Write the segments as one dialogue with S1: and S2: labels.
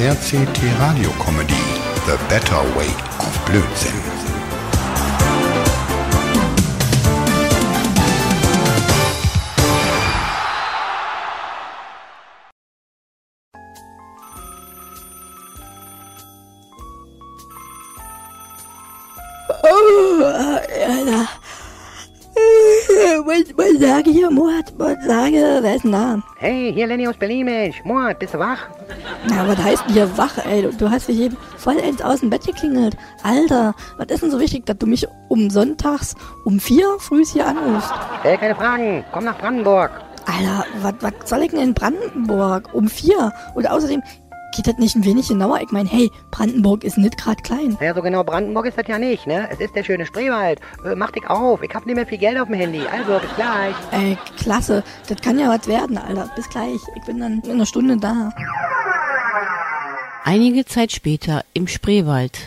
S1: RCT Radio Comedy The Better Way of Blödsinn.
S2: Oh, Alter. Was, was sage hier, Mord? Was sage, wer ist denn da?
S3: Hey, hier Lenny aus Berlin, Mensch. Mord, bist du wach?
S2: Na, was heißt denn hier wach, ey? Du, du hast dich eben vollends aus dem Bett geklingelt. Alter, was ist denn so wichtig, dass du mich um sonntags um vier früh hier anrufst?
S3: Stell keine Fragen. Komm nach Brandenburg.
S2: Alter, was soll ich denn in Brandenburg? Um vier? Und außerdem, geht das nicht ein wenig genauer? Ich meine, hey, Brandenburg ist nicht gerade klein.
S3: Naja, so genau Brandenburg ist das ja nicht, ne? Es ist der schöne Spreewald. Äh, mach dich auf. Ich hab nicht mehr viel Geld auf dem Handy. Also, bis gleich.
S2: Ey, klasse. Das kann ja was werden, Alter. Bis gleich. Ich bin dann in einer Stunde da.
S4: Einige Zeit später im Spreewald.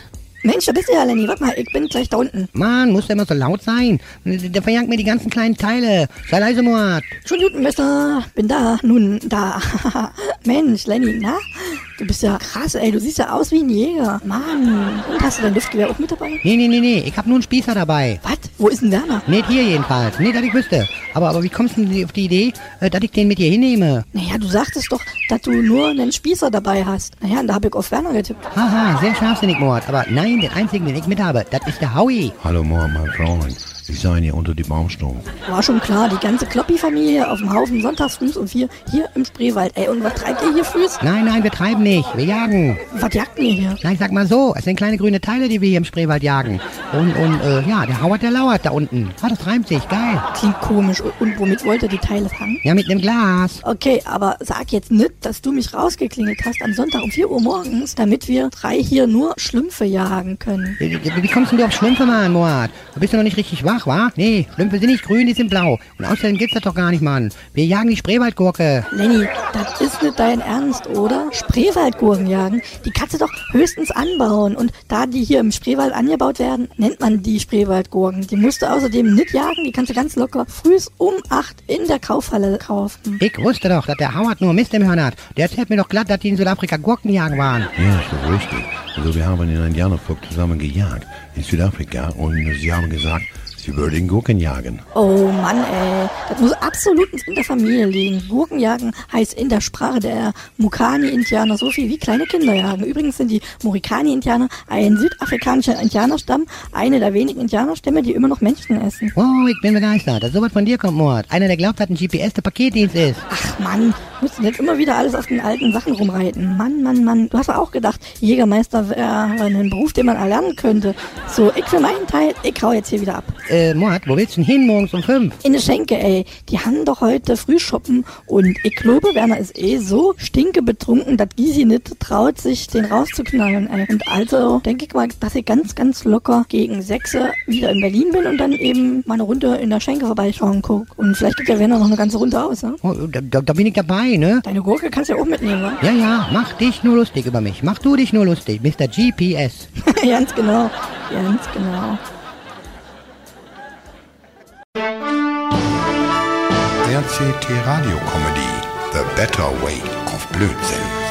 S2: Mensch, da bist du ja, Lenny. Warte mal, ich bin gleich da unten.
S3: Mann, muss der immer so laut sein? Der verjankt mir die ganzen kleinen Teile. Sei leise, Mord.
S2: Schon guten, Mister. Bin da. Nun, da. Mensch, Lenny, na? Du bist ja krass, ey. Du siehst ja aus wie ein Jäger. Mann. Und hast du dein Luftgewehr auch mit dabei?
S3: Nee, nee, nee, nee. Ich hab nur einen Spießer dabei.
S2: Was? Wo ist denn Werner?
S3: Nicht hier jedenfalls. Nee, dass ich wüsste. Aber, aber wie kommst du denn auf die Idee, äh, dass ich den mit dir hinnehme?
S2: Naja, du sagtest doch, dass du nur einen Spießer dabei hast. Naja, und da hab ich auf Werner getippt.
S3: Haha, sehr scharfsinnig, Mord. Aber nein, den einzigen, den ich mit habe, das ist der Howie.
S1: Hallo Mord, mein Fräulein. Ich sei hier unter die Baumstube.
S2: War schon klar, die ganze Kloppi-Familie auf dem Haufen sonntags früh um vier hier im Spreewald. Ey, und was treibt ihr hier früh?
S3: Nein, nein, wir treiben nicht. Wir jagen.
S2: Was jagt ihr hier?
S3: Ich sag mal so, es sind kleine grüne Teile, die wir hier im Spreewald jagen. Und, und, äh, ja, der Howard, der lauert da unten. Ah, das reimt sich, geil.
S2: Klingt komisch. Und, und womit wollt ihr die Teile fangen?
S3: Ja, mit nem Glas.
S2: Okay, aber sag jetzt nicht, dass du mich rausgeklingelt hast am Sonntag um 4 Uhr morgens, damit wir drei hier nur Schlümpfe jagen können.
S3: Wie, wie wie kommst denn du auf Schlümpfe, Mann, Mord? Du bist ja noch nicht richtig wach, wa? Nee, Schlümpfe sind nicht grün, die sind blau. Und außerdem gibt's das doch gar nicht, Mann. Wir jagen die Spreewaldgurke.
S2: Lenny, das ist nicht dein Ernst, oder? Spreewaldgurken jagen, die kannst du doch höchstens anbauen. Und da die hier im Spreewald angebaut werden, nennt man die Spreewaldgurken. Die musst du außerdem nicht jagen, die kannst du ganz locker frühs um 8 in der Kaufhalle kaufen.
S3: Ich wusste doch, dass der Howard nur Mist im Hirn hat. Der erzählt mir doch glatt, dass die in Südafrika Gurken jagen waren.
S1: Ja, ist doch richtig. Also wir haben in Indianervolk zusammen gejagt in Südafrika und sie haben gesagt, sie würden Gurken jagen.
S2: Oh Mann, ey. Das muss absolut in der Familie liegen. Gurkenjagen heißt in der Sprache der Mukani-Indianer so viel wie kleine Kinder jagen. Übrigens sind die Murikani-Indianer ein südafrikanischer Indianerstamm, eine der wenigen Indianerstämme, die immer noch Menschen essen.
S3: Wow, ich bin begeistert, dass sowas von dir kommt, Mord. Einer, der glaubt, dass ein GPS der Paketdienst ist.
S2: Ach Mann, musst du nicht immer wieder alles auf den alten Sachen rumreiten. Mann, Mann, Mann. Du hast ja auch gedacht, Jägermeister wäre ein Beruf, den man erlernen könnte. So, ich für meinen Teil, ich hau jetzt hier wieder ab.
S3: Äh, Mord, wo willst du denn hin morgens um fünf?
S2: In der Schenke, ey. Die haben doch heute früh shoppen und ich glaube, Werner ist eh so stinke betrunken, dass Gysi nicht traut, sich den rauszuknallen, ey. Und also denke ich mal, dass ich ganz, ganz locker gegen sechs wieder in Berlin bin und dann eben mal eine Runde in der Schenke vorbeischauen guck. Und vielleicht gibt der Werner noch eine ganze Runde aus, ne?
S3: Oh, da, da, da bin ich dabei, ne?
S2: Deine Gurke kannst du ja auch mitnehmen, wa?
S3: Ja, ja, mach dich nur lustig über mich. Mach du dich nur lustig, Mr. GPS.
S2: ganz genau, ganz genau.
S1: RCT Radio Comedy The Better Way of Blödsinn.